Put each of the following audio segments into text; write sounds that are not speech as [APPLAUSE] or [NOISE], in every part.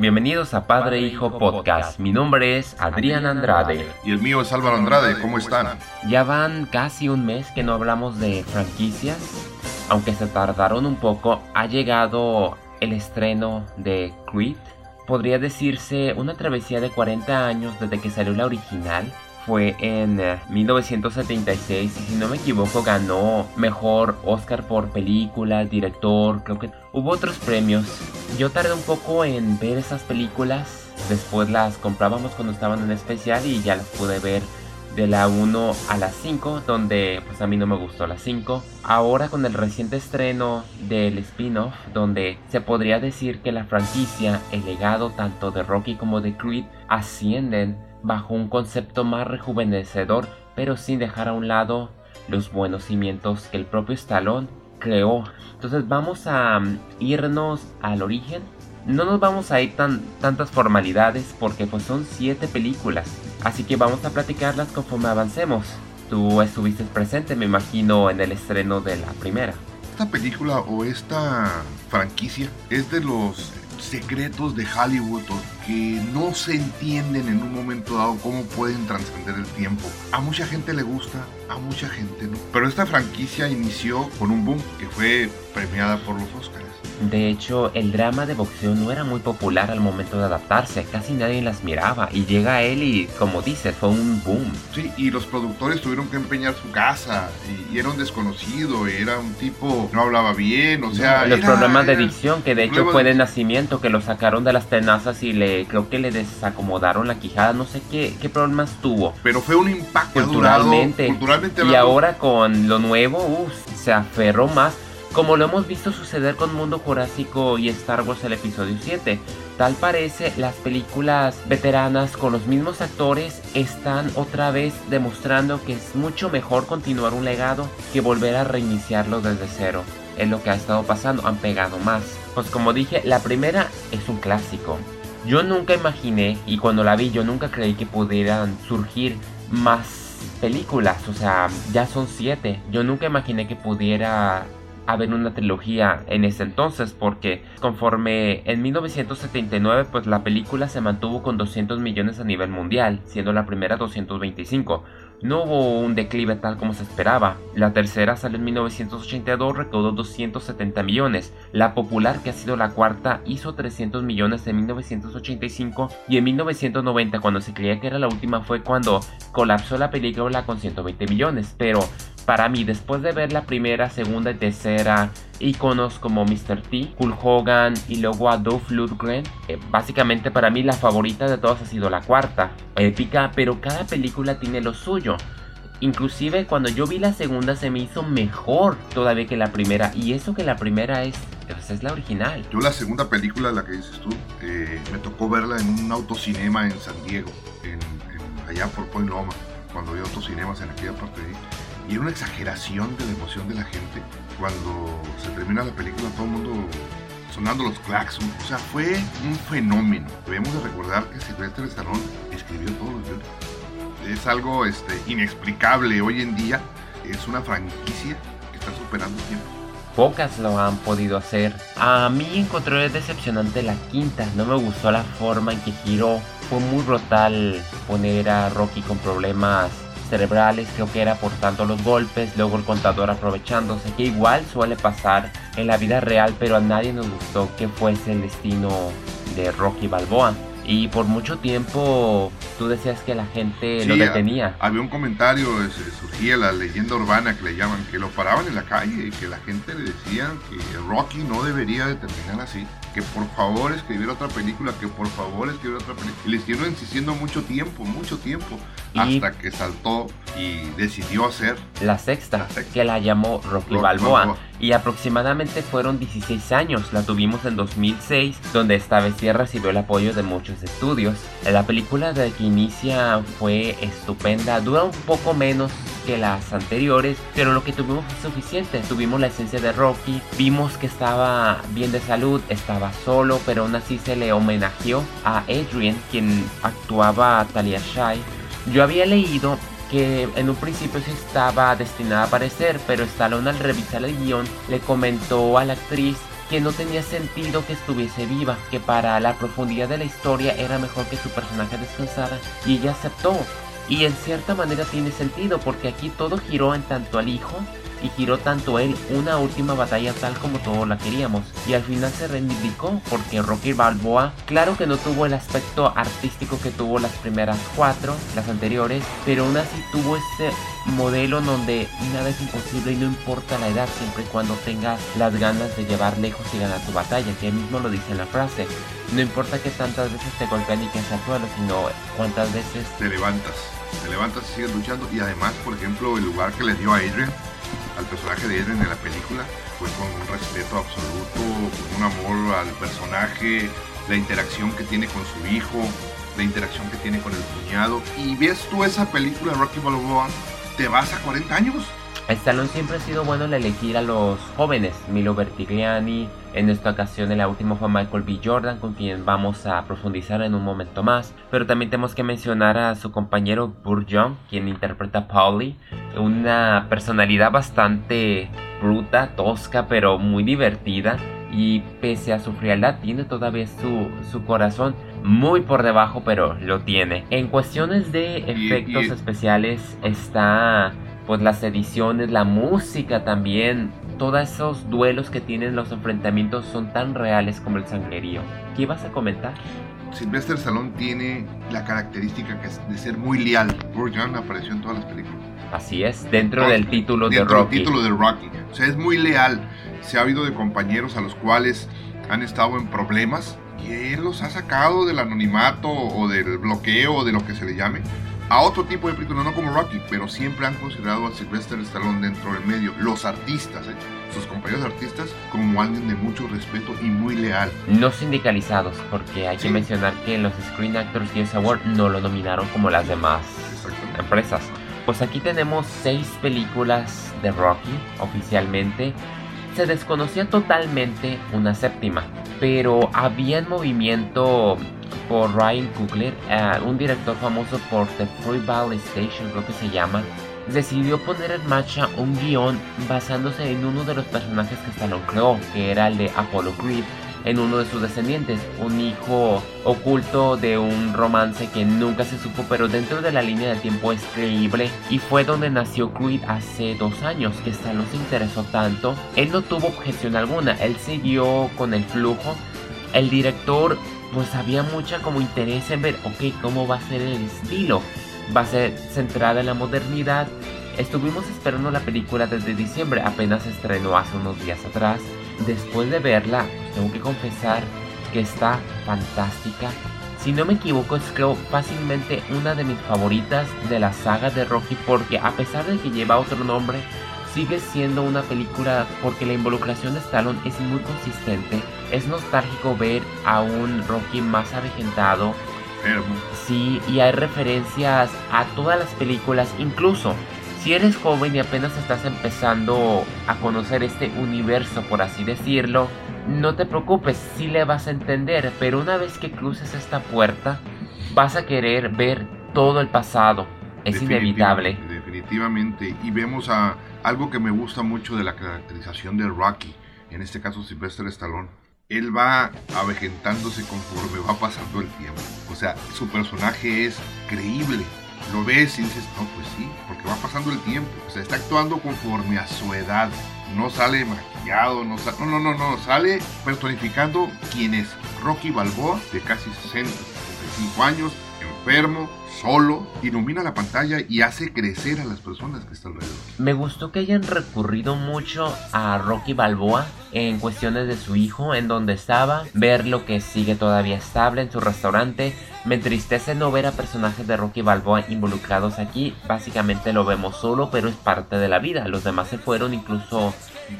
Bienvenidos a Padre Hijo Podcast. Mi nombre es Adrián Andrade. Y el mío es Álvaro Andrade. ¿Cómo están? Ya van casi un mes que no hablamos de franquicias. Aunque se tardaron un poco, ha llegado el estreno de Creed. Podría decirse una travesía de 40 años desde que salió la original fue en 1976 eh, y si no me equivoco ganó mejor Oscar por película, director, creo que hubo otros premios. Yo tardé un poco en ver esas películas, después las comprábamos cuando estaban en especial y ya las pude ver de la 1 a la 5, donde pues a mí no me gustó la 5. Ahora con el reciente estreno del spin-off, donde se podría decir que la franquicia, el legado tanto de Rocky como de Creed ascienden bajo un concepto más rejuvenecedor, pero sin dejar a un lado los buenos cimientos que el propio Stallone creó. Entonces vamos a mm, irnos al origen. No nos vamos a ir tan tantas formalidades porque pues son siete películas, así que vamos a platicarlas conforme avancemos. Tú estuviste presente, me imagino, en el estreno de la primera. Esta película o esta franquicia es de los secretos de Hollywood que no se entienden en un momento dado cómo pueden trascender el tiempo. A mucha gente le gusta, a mucha gente no. Pero esta franquicia inició con un boom que fue premiada por los Oscars. De hecho, el drama de boxeo no era muy popular al momento de adaptarse, casi nadie las miraba y llega él y, como dices, fue un boom. Sí, y los productores tuvieron que empeñar su casa y, era un desconocido, era un tipo, no hablaba bien, o sea... los problemas de dicción, que de hecho fue de nacimiento, que lo sacaron de las tenazas y le creo que le desacomodaron la quijada, no sé qué, qué problemas tuvo. Pero fue un impacto culturalmente. Y ahora con lo nuevo, uff, se aferró más como lo hemos visto suceder con Mundo Jurásico y Star Wars el episodio 7. Tal parece las películas veteranas con los mismos actores están otra vez demostrando que es mucho mejor continuar un legado que volver a reiniciarlo desde cero. Es lo que ha estado pasando, han pegado más. Pues como dije, la primera es un clásico. Yo nunca imaginé, y cuando la vi yo nunca creí que pudieran surgir más películas, o sea, ya son siete. Yo nunca imaginé que pudiera haber una trilogía en ese entonces porque conforme en 1979 pues la película se mantuvo con 200 millones a nivel mundial, siendo la primera 225. No hubo un declive tal como se esperaba. La tercera salió en 1982, recaudó 270 millones. La popular, que ha sido la cuarta, hizo 300 millones en 1985 y en 1990, cuando se creía que era la última, fue cuando colapsó la película con 120 millones. Pero para mí, después de ver la primera, segunda y tercera iconos como Mr. T, Hulk Hogan y luego a Dolph Lundgren, eh, básicamente para mí la favorita de todas ha sido la cuarta, épica, pero cada película tiene lo suyo. Inclusive cuando yo vi la segunda se me hizo mejor todavía que la primera. Y eso que la primera es, pues, es la original. Yo la segunda película, la que dices tú, eh, me tocó verla en un autocinema en San Diego, allá por Point Loma, cuando había autocinemas en aquella parte de ahí y era una exageración de la emoción de la gente. Cuando se termina la película, todo el mundo sonando los claxons. O sea, fue un fenómeno. Debemos de recordar que Sylvester Stallone escribió todos los guiones. Es algo este, inexplicable hoy en día. Es una franquicia que está superando tiempo. Pocas lo han podido hacer. A mí encontré decepcionante la quinta. No me gustó la forma en que giró. Fue muy brutal poner a Rocky con problemas cerebrales, creo que era por tanto los golpes, luego el contador aprovechándose, que igual suele pasar en la vida real, pero a nadie nos gustó que fuese el destino de Rocky Balboa. Y por mucho tiempo tú decías que la gente lo detenía. Había un comentario, surgía la leyenda urbana que le llaman, que lo paraban en la calle y que la gente le decía que Rocky no debería de terminar así que por favor escribiera otra película, que por favor escribiera otra película. Y le estuvieron insistiendo mucho tiempo, mucho tiempo, hasta que saltó y decidió hacer la sexta, que la llamó Rocky, Balboa. Y aproximadamente fueron 16 años, la tuvimos en 2006, donde esta vez sí recibió el apoyo de muchos estudios. La película de que inicia fue estupenda, dura un poco menos que las anteriores, pero lo que tuvimos fue suficiente. Tuvimos la esencia de Rocky, vimos que estaba bien de salud, estaba solo, pero aún así se le homenajeó a Adrian, quien actuaba a Talia Shai. Yo había leído que en un principio sí estaba destinada a aparecer, pero Stallone al revisar el guion le comentó a la actriz que no tenía sentido que estuviese viva, que para la profundidad de la historia era mejor que su personaje descansara y ella aceptó. Y en cierta manera tiene sentido porque aquí todo giró en tanto al hijo y giró tanto él una última batalla tal como todos la queríamos. Y al final se reivindicó porque Rocky Balboa, claro que no tuvo el aspecto artístico que tuvo las primeras cuatro, las anteriores, pero aún así tuvo ese modelo donde nada es imposible y no importa la edad siempre y cuando tengas las ganas de llevar lejos y ganar tu batalla, que él mismo lo dice en la frase. No importa que tantas veces te golpeen y que al suelo, sino cuántas veces te levantas. Te levantas y sigues luchando. Y además, por ejemplo, el lugar que le dio a Adrian al personaje de Eren en la película fue con un respeto absoluto, con un amor al personaje, la interacción que tiene con su hijo, la interacción que tiene con el cuñado. Y ves tú esa película Rocky Balboa, te vas a 40 años Stallone siempre ha sido bueno al elegir a los jóvenes, Milo Bertigliani, en esta ocasión la última fue Michael B. Jordan, con quien vamos a profundizar en un momento más, pero también tenemos que mencionar a su compañero Burr Young, quien interpreta a Paulie, una personalidad bastante bruta, tosca, pero muy divertida, y pese a su frialdad tiene todavía su, su corazón muy por debajo, pero lo tiene. En cuestiones de efectos especiales está pues las ediciones, la música también, todos esos duelos que tienen los enfrentamientos son tan reales como el sangrerío. ¿Qué ibas a comentar? Sylvester Stallone tiene la característica de ser muy leal. Burjan apareció en todas las películas. Así es, dentro del título de Rocky. Del título de Rocky. O sea, es muy leal. Se ha habido de compañeros a los cuales han estado en problemas y él los ha sacado del anonimato o del bloqueo o de lo que se le llame a otro tipo de películas, no como Rocky, pero siempre han considerado a Sylvester Stallone dentro del medio, los artistas, ¿eh? sus compañeros artistas, como alguien de mucho respeto y muy leal. No sindicalizados, porque hay que mencionar que los Screen Actors Guild Award no lo nominaron como las demás empresas. Pues aquí tenemos seis películas de Rocky oficialmente. Se desconocía totalmente una séptima, pero había en movimiento por Ryan Coogler, eh, un director famoso por The Free Valley Station, creo que se llama, decidió poner en marcha un guion basándose en uno de los personajes que Stallone creó, que era el de Apollo Creed, en uno de sus descendientes, un hijo oculto de un romance que nunca se supo, pero dentro de la línea del tiempo es creíble y fue donde nació Creed hace dos años, que Stallone se interesó tanto, él no tuvo objeción alguna, él siguió con el flujo, el director pues había mucha como interés en ver, ok, cómo va a ser el estilo. Va a ser centrada en la modernidad. Estuvimos esperando la película desde diciembre, apenas estrenó hace unos días atrás. Después de verla, tengo que confesar que está fantástica. Si no me equivoco, es creo fácilmente una de mis favoritas de la saga de Rocky porque a pesar de que lleva otro nombre, sigue siendo una película porque la involucración de Stallone es muy consistente. Es nostálgico ver a un Rocky más avejentado. Sí, y hay referencias a todas las películas, incluso si eres joven y apenas estás empezando a conocer este universo, por así decirlo, no te preocupes, sí le vas a entender, pero una vez que cruces esta puerta, vas a querer ver todo el pasado. Es inevitable. Definitivamente. Y vemos a, algo que me gusta mucho de la caracterización de Rocky, en este caso Sylvester Stallone, él va avejentándose conforme va pasando el tiempo. O sea, su personaje es creíble. Lo ves y dices, no, pues sí, porque va pasando el tiempo. O sea, está actuando conforme a su edad. No sale maquillado, no, no, no, no, no, sale personificando quién es Rocky Balboa, de casi 60, 65 años, enfermo, solo, ilumina la pantalla y hace crecer a las personas que están alrededor. Me gustó que hayan recurrido mucho a Rocky Balboa en cuestiones de su hijo, en donde estaba, ver lo que sigue todavía estable en su restaurante. Me entristece no ver a personajes de Rocky Balboa involucrados aquí. Básicamente lo vemos solo, pero es parte de la vida. Los demás se fueron incluso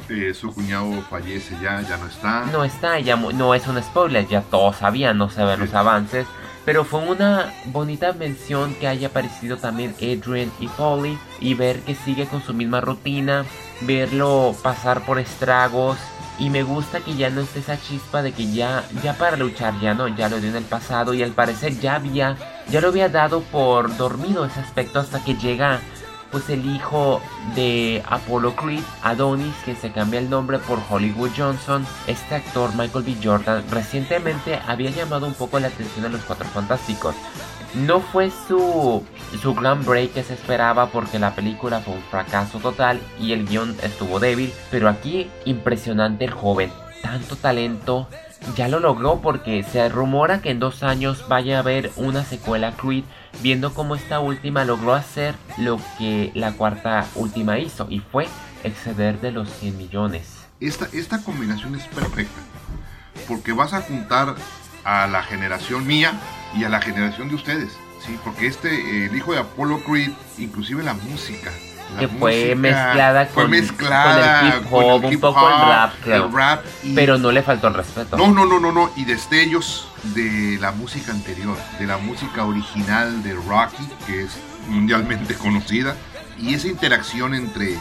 eh, su cuñado fallece ya, ya no está. No está, ya no es un spoiler, ya todos sabían, no se ven los avances. Pero fue una bonita mención que haya aparecido también Adrian y Polly y ver que sigue con su misma rutina, verlo pasar por estragos. Y me gusta que ya no esté esa chispa de que ya ya para luchar ya no, ya lo dio en el pasado y al parecer ya había ya lo había dado por dormido ese aspecto hasta que llega pues el hijo de Apollo Creed, Adonis, que se cambia el nombre por Hollywood Johnson, este actor Michael B. Jordan recientemente había llamado un poco la atención de los Cuatro Fantásticos. No fue su, su gran break que se esperaba porque la película fue un fracaso total y el guion estuvo débil, pero aquí impresionante el joven, tanto talento, ya lo logró porque se rumora que en dos años vaya a haber una secuela Creed, viendo cómo esta última logró hacer lo que la cuarta última hizo y fue exceder de los 100 millones. Esta, esta combinación es perfecta porque vas a juntar a la generación mía y a la generación de ustedes, ¿sí? Porque este, el hijo de Apollo Creed, inclusive la música, que fue mezclada, con, el hip hop, un poco el rap, creo. pero no le faltó el respeto. No, no, no, no, no. Y destellos de la música anterior, de la música original de Rocky, que es mundialmente [LAUGHS] conocida. Y esa interacción entre,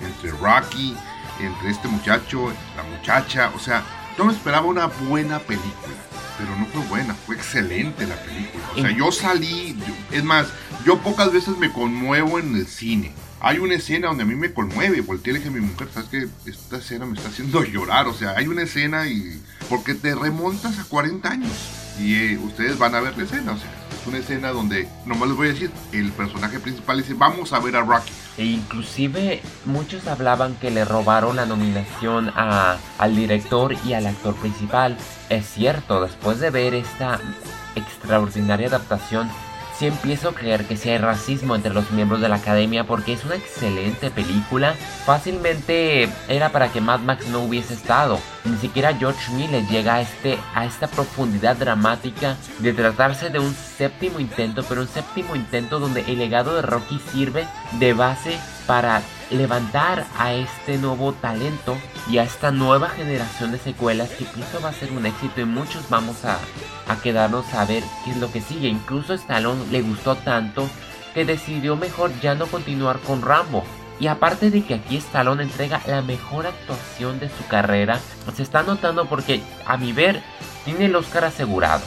entre Rocky, entre este muchacho, la muchacha, o sea, yo me esperaba una buena película pero no fue buena, fue excelente la película. O sea, yo salí, es más, yo pocas veces me conmuevo en el cine hay una escena donde a mí me conmueve, volteé y mi mujer, ¿sabes qué? Esta escena me está haciendo [LAUGHS] llorar, o sea, hay una escena y... porque te remontas a 40 años y eh, ustedes van a ver la escena, o sea, es una escena donde, nomás les voy a decir, el personaje principal dice, vamos a ver a Rocky. E inclusive muchos hablaban que le robaron la nominación a, al director y al actor principal. Es cierto, después de ver esta extraordinaria adaptación, si empiezo a creer que si hay racismo entre los miembros de la academia porque es una excelente película. Fácilmente era para que Mad Max no hubiese estado. Ni siquiera George Miller llega a, este, a esta profundidad dramática de tratarse de un séptimo intento, pero un séptimo intento donde el legado de Rocky sirve de base para levantar a este nuevo talento y a esta nueva generación de secuelas que incluso va a ser un éxito y muchos vamos a, quedarnos a ver qué es lo que sigue. Incluso Stallone le gustó tanto que decidió mejor ya no continuar con Rambo. Y aparte de que aquí Stallone entrega la mejor actuación de su carrera, se está notando porque a mi ver tiene el Oscar asegurado.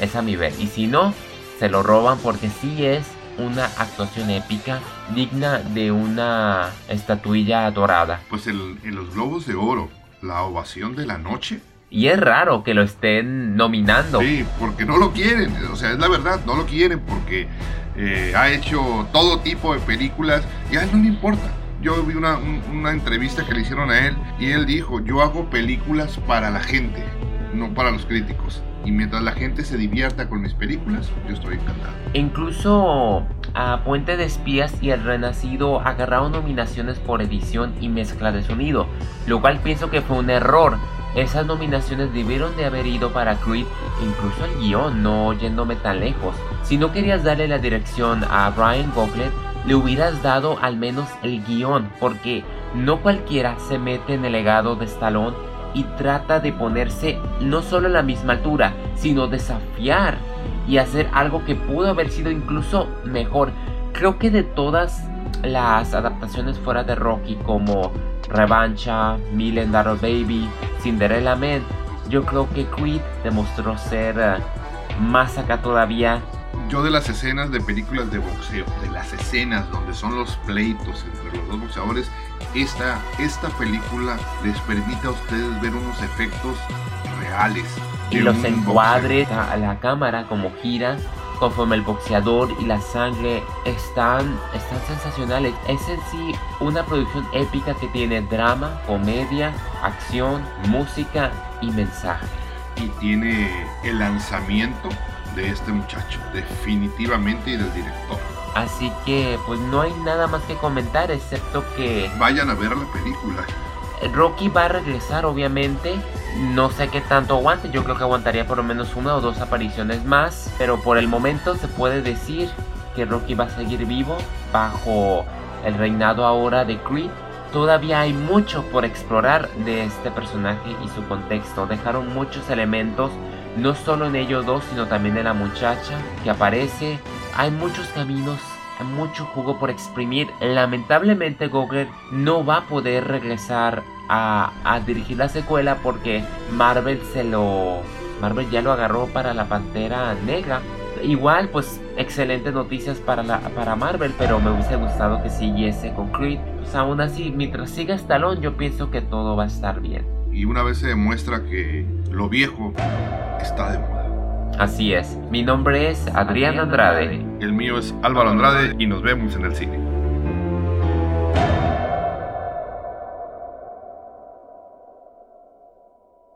Es a mi ver. Y si no, se lo roban porque sí es una actuación épica digna de una estatuilla dorada. Pues en los Globos de Oro, la ovación de la noche. Y es raro que lo estén nominando. Sí, porque no lo quieren, o sea, es la verdad, no lo quieren porque eh, ha hecho todo tipo de películas y a él no le importa. Yo vi una, una entrevista que le hicieron a él y él dijo, yo hago películas para la gente, no para los críticos. Y mientras la gente se divierta con mis películas, yo estoy encantado. Incluso a Puente de Espías y El Renacido agarraron nominaciones por edición y mezcla de sonido, lo cual pienso que fue un error. Esas nominaciones debieron de haber ido para Creed, incluso el guion, no yéndome tan lejos. Si no querías darle la dirección a Brian Goglet, le hubieras dado al menos el guion, porque no cualquiera se mete en el legado de Stallone y trata de ponerse no solo a la misma altura, sino desafiar y hacer algo que pudo haber sido incluso mejor. Creo que de todas las adaptaciones fuera de Rocky como Revancha, Million Dollar Baby, Cinderella Man, yo creo que Creed demostró ser eh, más acá todavía yo de las escenas de películas de boxeo, de las escenas donde son los pleitos entre los dos boxeadores, esta, esta película les permite a ustedes ver unos efectos reales. Y los encuadres a la cámara como gira conforme el boxeador y la sangre están, están sensacionales. Es en sí una producción épica que tiene drama, comedia, acción, música y mensaje. Y tiene el lanzamiento de este muchacho, definitivamente y del director. Así que pues no hay nada más que comentar excepto que... Vayan a ver la película. Rocky va a regresar obviamente, no sé qué tanto aguante, yo creo que aguantaría por lo menos una o dos apariciones más, pero por el momento se puede decir que Rocky va a seguir vivo bajo el reinado ahora de Creed. Todavía hay mucho por explorar de este personaje y su contexto, dejaron muchos elementos no solo en ellos dos, sino también en la muchacha que aparece. Hay muchos caminos, hay mucho jugo por exprimir. Lamentablemente Gogler no va a poder regresar a, dirigir la secuela porque Marvel se lo... Marvel ya lo agarró para la Pantera Negra. igual, pues, excelentes noticias para, la, para Marvel, pero me hubiese gustado que siguiese con Creed. Pues aún así, mientras siga Stallone, yo pienso que todo va a estar bien. Y una vez se demuestra que lo viejo está de moda. Así es. Mi nombre es Adrián Andrade. El mío es Álvaro Andrade y nos vemos en el cine.